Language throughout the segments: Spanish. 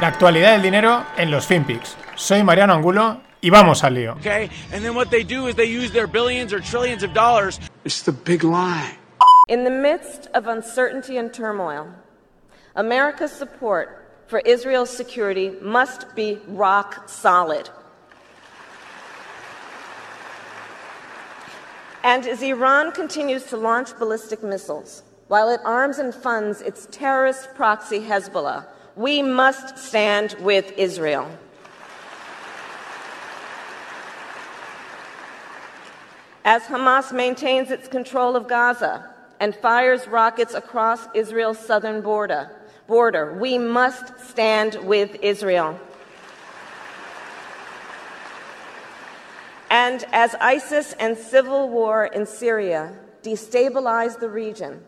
La actualidad del dinero en los FinPix. Soy Mariano Angulo y vamos al lío. Okay, and then what they do is they use their billions or trillions of dollars. It's the big lie. In the midst of uncertainty and turmoil, America's support for Israel's security must be rock solid. And as Iran continues to launch ballistic missiles, while it arms and funds its terrorist proxy Hezbollah, we must stand with Israel. As Hamas maintains its control of Gaza and fires rockets across Israel's southern border, border we must stand with Israel. And as ISIS and civil war in Syria destabilize the region,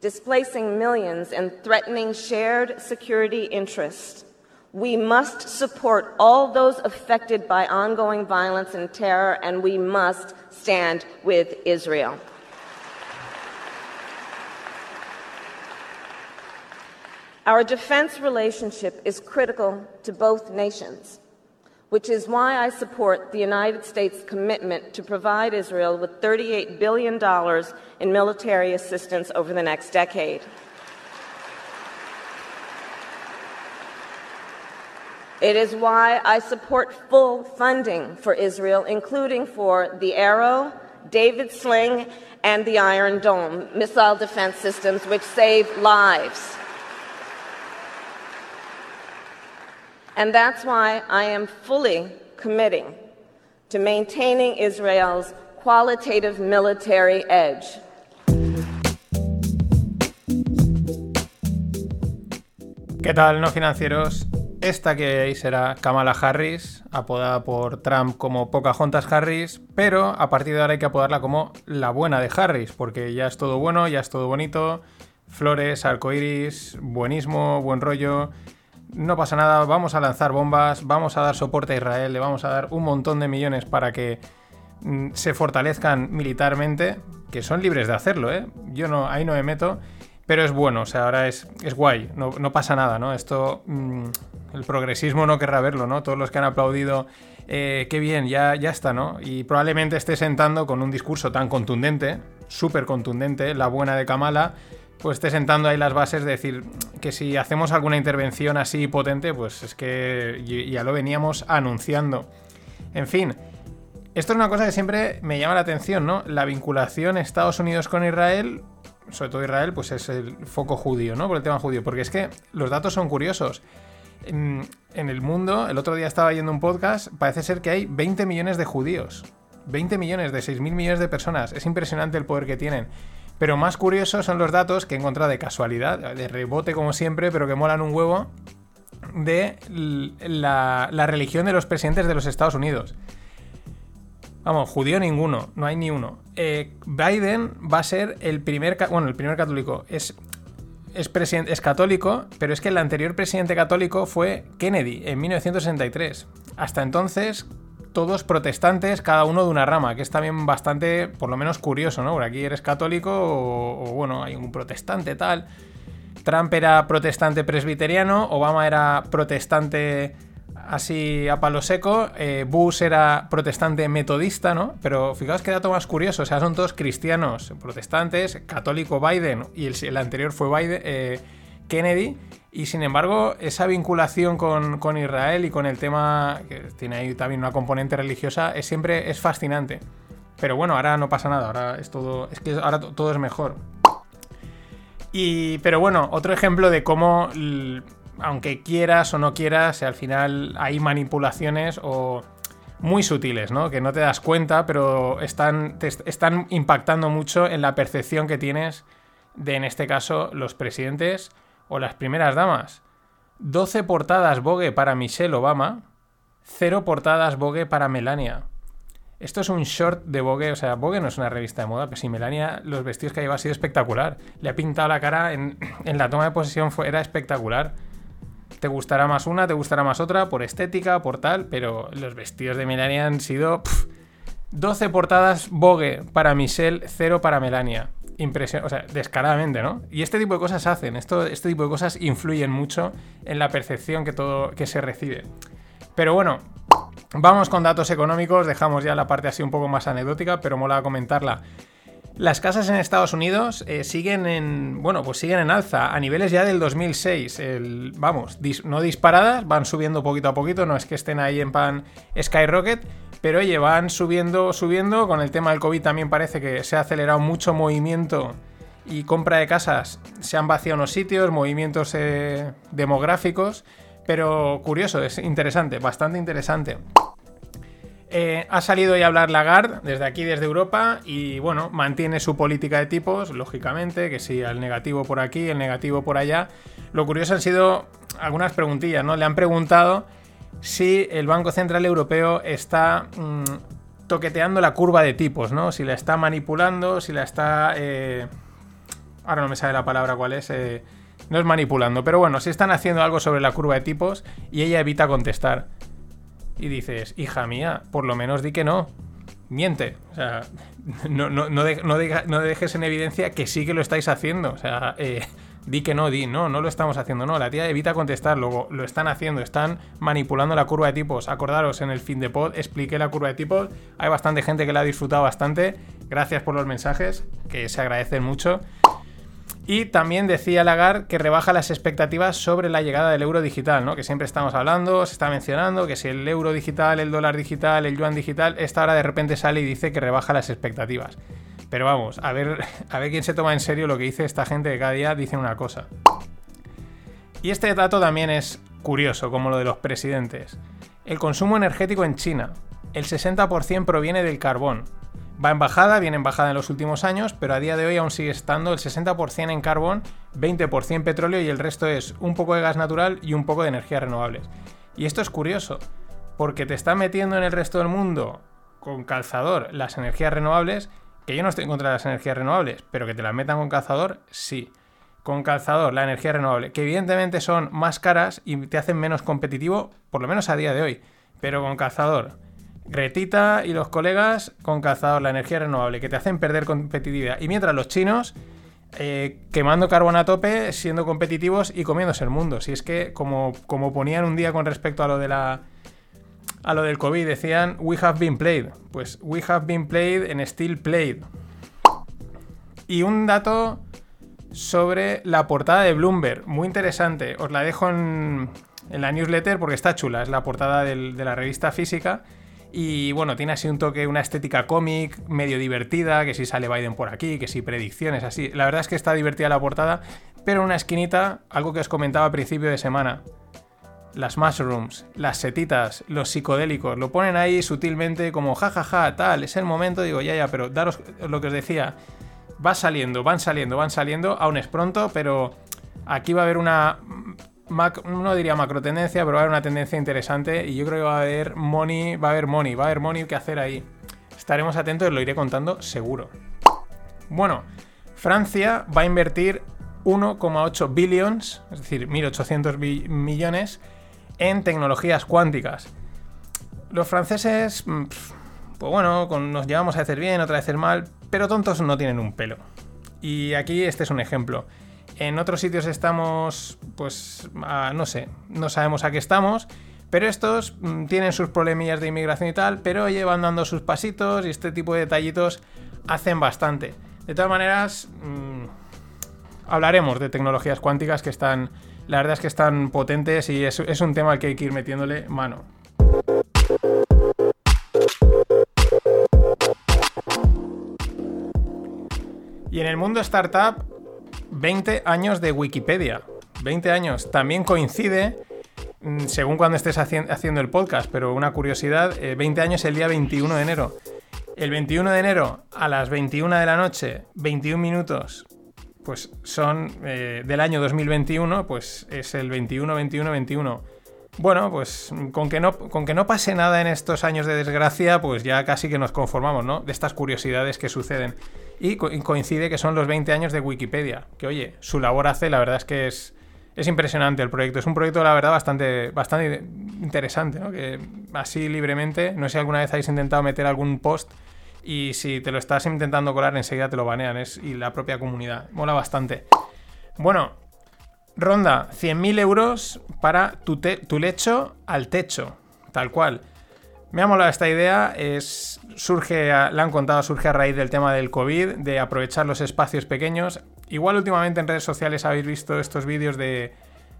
displacing millions and threatening shared security interests, we must support all those affected by ongoing violence and terror, and we must stand with Israel. Our defense relationship is critical to both nations, which is why I support the United States' commitment to provide Israel with $38 billion in military assistance over the next decade. It is why I support full funding for Israel, including for the Arrow, David Sling, and the Iron Dome missile defense systems, which save lives. And that's why I am fully committing to maintaining Israel's qualitative military edge. ¿Qué tal, no financieros? Esta que veis será Kamala Harris, apodada por Trump como Pocahontas Harris, pero a partir de ahora hay que apodarla como la buena de Harris, porque ya es todo bueno, ya es todo bonito, flores, arcoiris, buenismo, buen rollo. No pasa nada, vamos a lanzar bombas, vamos a dar soporte a Israel, le vamos a dar un montón de millones para que mm, se fortalezcan militarmente, que son libres de hacerlo, ¿eh? Yo no, ahí no me meto. Pero es bueno, o sea, ahora es, es guay, no, no pasa nada, ¿no? Esto, mmm, el progresismo no querrá verlo, ¿no? Todos los que han aplaudido, eh, qué bien, ya, ya está, ¿no? Y probablemente esté sentando con un discurso tan contundente, súper contundente, la buena de Kamala, pues esté sentando ahí las bases de decir que si hacemos alguna intervención así potente, pues es que ya lo veníamos anunciando. En fin, esto es una cosa que siempre me llama la atención, ¿no? La vinculación Estados Unidos con Israel sobre todo Israel, pues es el foco judío, ¿no? Por el tema judío. Porque es que los datos son curiosos. En, el mundo, el otro día estaba yendo un podcast, parece ser que hay 20 millones de judíos. 20 millones de 6.000 millones de personas. Es impresionante el poder que tienen. Pero más curiosos son los datos que he encontrado de casualidad, de rebote como siempre, pero que molan un huevo, de la, religión de los presidentes de los Estados Unidos. Vamos, judío ninguno, no hay ni uno. Eh, Biden va a ser el primer, bueno, el primer católico. Es, es, es católico, pero es que el anterior presidente católico fue Kennedy en 1963. Hasta entonces, todos protestantes, cada uno de una rama, que es también bastante, por lo menos curioso, ¿no? Por aquí eres católico o, bueno, hay un protestante tal. Trump era protestante presbiteriano, Obama era protestante así a palo seco. Eh, Bush era protestante metodista, ¿no? Pero fijaos qué dato más curioso. O sea, son todos cristianos, protestantes, católico Biden y el, el anterior fue Biden, eh, Kennedy. Y sin embargo, esa vinculación con, con, Israel y con el tema, que tiene ahí también una componente religiosa, es siempre es fascinante. Pero bueno, ahora no pasa nada, ahora es todo. Es que ahora todo es mejor. Y. Pero bueno, otro ejemplo de cómo aunque quieras o no quieras, al final hay manipulaciones o muy sutiles, ¿no? Que no te das cuenta, pero están, están impactando mucho en la percepción que tienes de, en este caso, los presidentes o las primeras damas. 12 portadas Vogue para Michelle Obama, 0 portadas Vogue para Melania. Esto es un short de Vogue, o sea, Vogue no es una revista de moda, pero si Melania, los vestidos que lleva ha sido espectacular. Le ha pintado la cara en, en la toma de posesión, fue, era espectacular. Te gustará más una, te gustará más otra, por estética, por tal, pero los vestidos de Melania han sido pff, 12 portadas Vogue para Michelle, 0 para Melania. Impresionante, o sea, descaradamente, ¿no? Y este tipo de cosas hacen, esto, este tipo de cosas influyen mucho en la percepción que, todo, que se recibe. Pero bueno, vamos con datos económicos, dejamos ya la parte así un poco más anecdótica, pero mola comentarla. Las casas en Estados Unidos eh, siguen en. Bueno, pues siguen en alza. A niveles ya del 2006. vamos, no disparadas, van subiendo poquito a poquito. No es que estén ahí en pan skyrocket. Pero oye, van subiendo, subiendo. Con el tema del COVID también parece que se ha acelerado mucho movimiento y compra de casas. Se han vaciado unos sitios, movimientos eh, demográficos. Pero curioso, es interesante, bastante interesante. Eh, ha salido ya a hablar Lagarde desde aquí, desde Europa, y bueno, mantiene su política de tipos, lógicamente, que sí, el negativo por aquí, el negativo por allá. Lo curioso han sido algunas preguntillas, ¿no? Le han preguntado si el Banco Central Europeo está mm, toqueteando la curva de tipos, ¿no? Si la está manipulando, si la está... Eh, ahora no me sabe la palabra cuál es. Eh, no es manipulando, pero bueno, si están haciendo algo sobre la curva de tipos y ella evita contestar y dices, hija mía, por lo menos di que no. Miente. O sea, no, no, no, dejes en evidencia que sí que lo estáis haciendo. O sea, eh, di que no, di, no, no lo estamos haciendo. No, la tía evita contestar, luego lo están haciendo, están manipulando la curva de tipos. Acordaros, en el fin de pod expliqué la curva de tipos. Hay bastante gente que la ha disfrutado bastante. Gracias por los mensajes, que se agradecen mucho. Y también decía Lagarde que rebaja las expectativas sobre la llegada del euro digital, ¿no? Que siempre estamos hablando, se está mencionando que si el euro digital, el dólar digital, el yuan digital, esta hora de repente sale y dice que rebaja las expectativas. Pero vamos, a ver, a ver quién se toma en serio lo que dice esta gente que cada día dice una cosa. Y este dato también es curioso, como lo de los presidentes. El consumo energético en China. El 60% proviene del carbón, Va en bajada, viene en bajada en los últimos años, pero a día de hoy aún sigue estando el 60% en carbón, 20% petróleo y el resto es un poco de gas natural y un poco de energías renovables. Y esto es curioso, porque te está metiendo en el resto del mundo con calzador las energías renovables, que yo no estoy en contra de las energías renovables, pero que te las metan con calzador, sí. Con calzador, la energía renovable, que evidentemente son más caras y te hacen menos competitivo, por lo menos a día de hoy, pero con calzador Gretita y los colegas con cazador, la energía renovable, que te hacen perder competitividad. Y mientras los chinos eh, quemando carbón a tope, siendo competitivos y comiéndose el mundo. Si es que, como, como ponían un día con respecto a lo de la. A lo del COVID, decían We have been played. Pues we have been played en still played. Y un dato sobre la portada de Bloomberg, muy interesante. Os la dejo en, la newsletter porque está chula. Es la portada de la revista física. Y bueno, tiene así un toque, una estética cómic, medio divertida, que si sale Biden por aquí, que si predicciones, así. La verdad es que está divertida la portada, pero en una esquinita, algo que os comentaba a principio de semana. Las mushrooms, las setitas, los psicodélicos, lo ponen ahí sutilmente como jajaja, tal, es el momento, digo, ya, ya, pero daros lo que os decía, va saliendo, van saliendo, van saliendo, aún es pronto, pero aquí va a haber una no diría macro tendencia, pero va a haber una tendencia interesante y yo creo que va a haber money, va a haber money, va a haber money que hacer ahí. Estaremos atentos y lo iré contando seguro. Bueno, Francia va a invertir 1,8 billions, es decir, 1.800 millones, en tecnologías cuánticas. Los franceses, mm, pues bueno, nos llevamos a hacer bien, otra vez mal, pero tontos no tienen un pelo. Y aquí este es un ejemplo. En otros sitios estamos, pues, no sé, no sabemos a qué estamos. Pero estos mm, tienen sus problemillas de inmigración y tal, pero llevan dando sus pasitos y este tipo de detallitos hacen bastante. De todas maneras, mm, hablaremos de tecnologías cuánticas que están, la verdad es que están potentes y es, es un tema al que hay que ir metiéndole mano. Y en el mundo startup 20 años de Wikipedia. 20 años. También coincide, mm, según cuando estés haciendo el podcast, pero una curiosidad, 20 eh, años el día 21 de enero. El 21 de enero a las 21 de la noche, 21 minutos, pues son eh, del año 2021, pues es el 21, 21, 21. Bueno, pues con que, no, con que no pase nada en estos años de desgracia, pues ya casi que nos conformamos, ¿no? De estas curiosidades que suceden. Y coincide que son los 20 años de Wikipedia. Que oye, su labor hace, la verdad es que es, es impresionante el proyecto. Es un proyecto, la verdad, bastante, bastante interesante, ¿no? Así libremente, no sé si alguna vez habéis intentado meter algún post y si te lo estás intentando colar enseguida te lo banean es, y la propia comunidad. Mola bastante. Bueno, ronda 100.000 euros para tu, tu lecho al techo, tal cual. Me ha molado esta idea, es, surge, la han contado, surge a raíz del tema del COVID, de aprovechar los espacios pequeños. Igual últimamente en redes sociales habéis visto estos vídeos de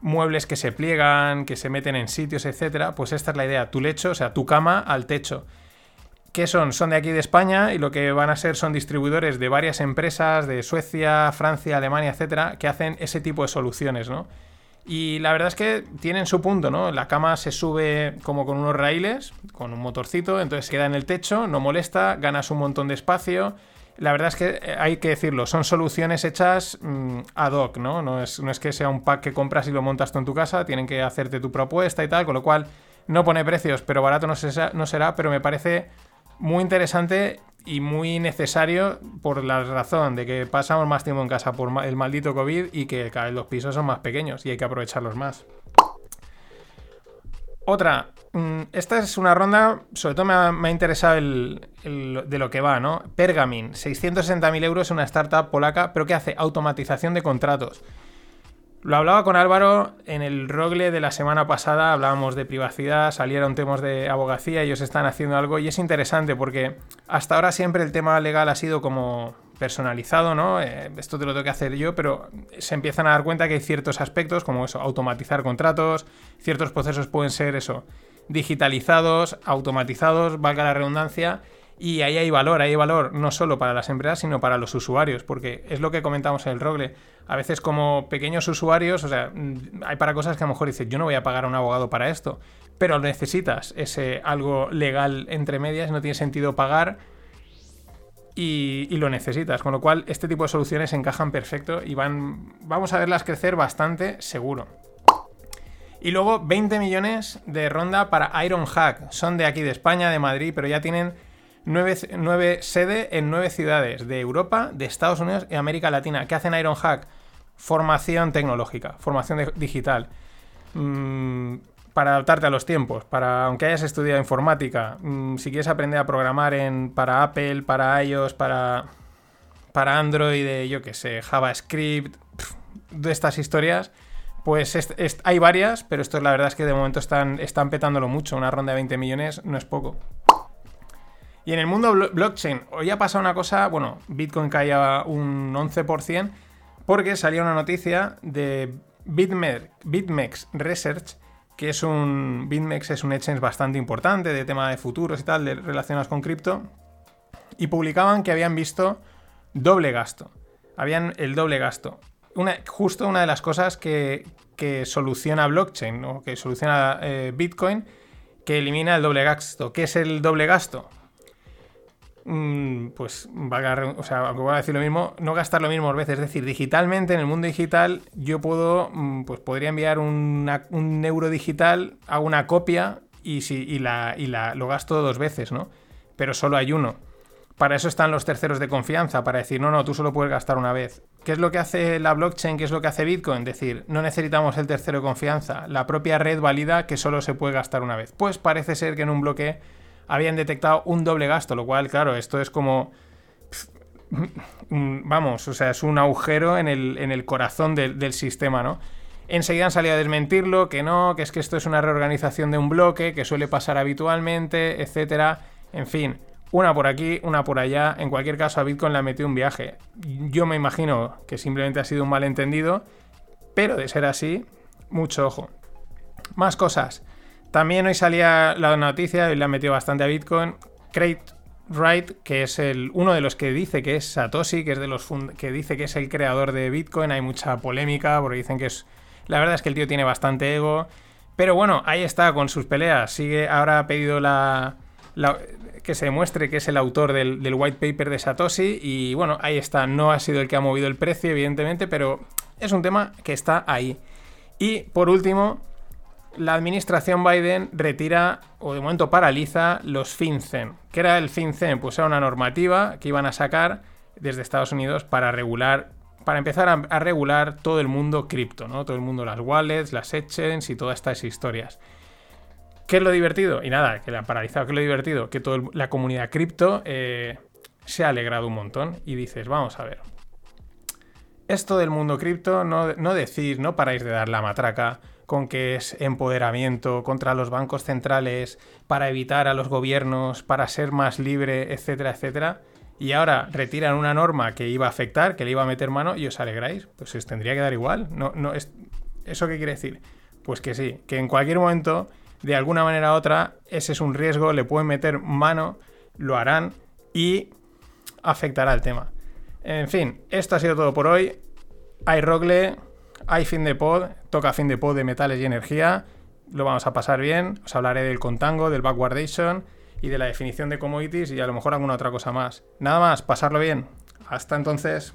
muebles que se pliegan, que se meten en sitios, etcétera. Pues esta es la idea, tu lecho, o sea, tu cama al techo. ¿Qué son? Son de aquí de España y lo que van a ser son distribuidores de varias empresas de Suecia, Francia, Alemania, etcétera, que hacen ese tipo de soluciones, ¿no? Y la verdad es que tienen su punto, ¿no? La cama se sube como con unos raíles, con un motorcito, entonces queda en el techo, no molesta, ganas un montón de espacio. La verdad es que eh, hay que decirlo, son soluciones hechas mm, ad hoc, ¿no? No es, no es que sea un pack que compras y lo montas tú en tu casa, tienen que hacerte tu propuesta y tal, con lo cual no pone precios, pero barato no, no será, pero me parece muy interesante y muy necesario por la razón de que pasamos más tiempo en casa por el maldito COVID y que los pisos son más pequeños y hay que aprovecharlos más. Otra, mm, esta es una ronda, sobre todo me ha, interesado el, de lo que va, ¿no? Pergamin, 660.000 euros, una startup polaca, pero que hace automatización de contratos. Lo hablaba con Álvaro en el Rogle de la semana pasada, hablábamos de privacidad, salieron temas de abogacía, ellos están haciendo algo y es interesante porque hasta ahora siempre el tema legal ha sido como personalizado, ¿no? Eh, esto te lo tengo que hacer yo, pero se empiezan a dar cuenta que hay ciertos aspectos como eso, automatizar contratos, ciertos procesos pueden ser eso, digitalizados, automatizados, valga la redundancia, y ahí hay valor, hay valor no solo para las empresas, sino para los usuarios, porque es lo que comentamos en el Rogle. A veces como pequeños usuarios, o sea, mm, hay para cosas que a lo mejor dices, yo no voy a pagar a un abogado para esto, pero necesitas ese algo legal entre medias, no tiene sentido pagar y, lo necesitas. Con lo cual, este tipo de soluciones encajan perfecto y van, vamos a verlas crecer bastante seguro. Y luego 20 millones de ronda para Ironhack. Son de aquí de España, de Madrid, pero ya tienen nueve, sedes en nueve ciudades de Europa, de Estados Unidos y América Latina. ¿Qué hacen Ironhack? Formación tecnológica, formación digital. Mm, para adaptarte a los tiempos, para aunque hayas estudiado informática, mm, si quieres aprender a programar en, para Apple, para iOS, para, para Android, yo qué sé, JavaScript, de estas historias, pues hay varias, pero esto la verdad es que de momento están, están petándolo mucho. Una ronda de 20 millones no es poco. Y en el mundo blockchain, hoy ha pasado una cosa, bueno, Bitcoin caía un 11% porque salió una noticia de BitMEX, Research, que es un BitMEX es un exchange bastante importante de tema de futuros y tal, de, relacionados con cripto, y publicaban que habían visto doble gasto. Habían el doble gasto. Justo una de las cosas que, soluciona blockchain, o que soluciona eh, Bitcoin, que elimina el doble gasto. ¿Qué es el doble gasto? Mm, pues va o sea, aunque voy a decir lo mismo, no gastar lo mismo veces. Es decir, digitalmente, en el mundo digital, yo puedo, mm, pues podría enviar un euro digital, a una copia y, si, y, la, y la, lo gasto dos veces, ¿no? Pero solo hay uno. Para eso están los terceros de confianza, para decir, no, no, tú solo puedes gastar una vez. ¿Qué es lo que hace la blockchain? ¿Qué es lo que hace Bitcoin? Decir, no necesitamos el tercero de confianza. La propia red valida que solo se puede gastar una vez. Pues parece ser que en un bloque habían detectado un doble gasto, lo cual, claro, esto es como... Vamos, o sea, es un agujero en el, en el corazón del sistema, ¿no? Enseguida han salido a desmentirlo, que no, que es que esto es una reorganización de un bloque, que suele pasar habitualmente, etcétera. En fin, una por aquí, una por allá. En cualquier caso, a Bitcoin le ha metido un viaje. Yo me imagino que simplemente ha sido un malentendido, pero de ser así, mucho ojo. Más cosas. También hoy salía la noticia, y le ha metido bastante a Bitcoin, Craig Wright, que es el, uno de los que dice que es Satoshi, que es de los que dice que es el creador de Bitcoin. Hay mucha polémica porque dicen que es. La verdad es que el tío tiene bastante ego. Pero bueno, ahí está con sus peleas. Sigue, ahora ha pedido la, que se demuestre que es el autor del, white paper de Satoshi. Y bueno, ahí está. No ha sido el que ha movido el precio, evidentemente, pero es un tema que está ahí. Y por último, la administración Biden retira o de momento paraliza los FinCEN. ¿Qué era el FinCEN? Pues era una normativa que iban a sacar desde Estados Unidos para regular, para empezar a, regular todo el mundo cripto, ¿no? Todo el mundo, las wallets, las exchanges y todas estas historias. ¿Qué es lo divertido? Y nada, que la han paralizado. ¿Qué es lo divertido? Que toda la comunidad cripto eh, se ha alegrado un montón y dices, vamos a ver. Esto del mundo cripto, no, no decís, no paráis de dar la matraca con que es empoderamiento contra los bancos centrales, para evitar a los gobiernos, para ser más libre, etcétera, etcétera. Y ahora retiran una norma que iba a afectar, que le iba a meter mano y os alegráis. Pues os tendría que dar igual. No, no, es... ¿Eso qué quiere decir? Pues que sí, que en cualquier momento, de alguna manera u otra, ese es un riesgo, le pueden meter mano, lo harán y afectará el tema. En fin, esto ha sido todo por hoy. Hay Rogle, hay fin de pod, toca fin de pod de metales y energía. Lo vamos a pasar bien. Os hablaré del contango, del backwardation y de la definición de commodities y a lo mejor alguna otra cosa más. Nada más, pasarlo bien. Hasta entonces.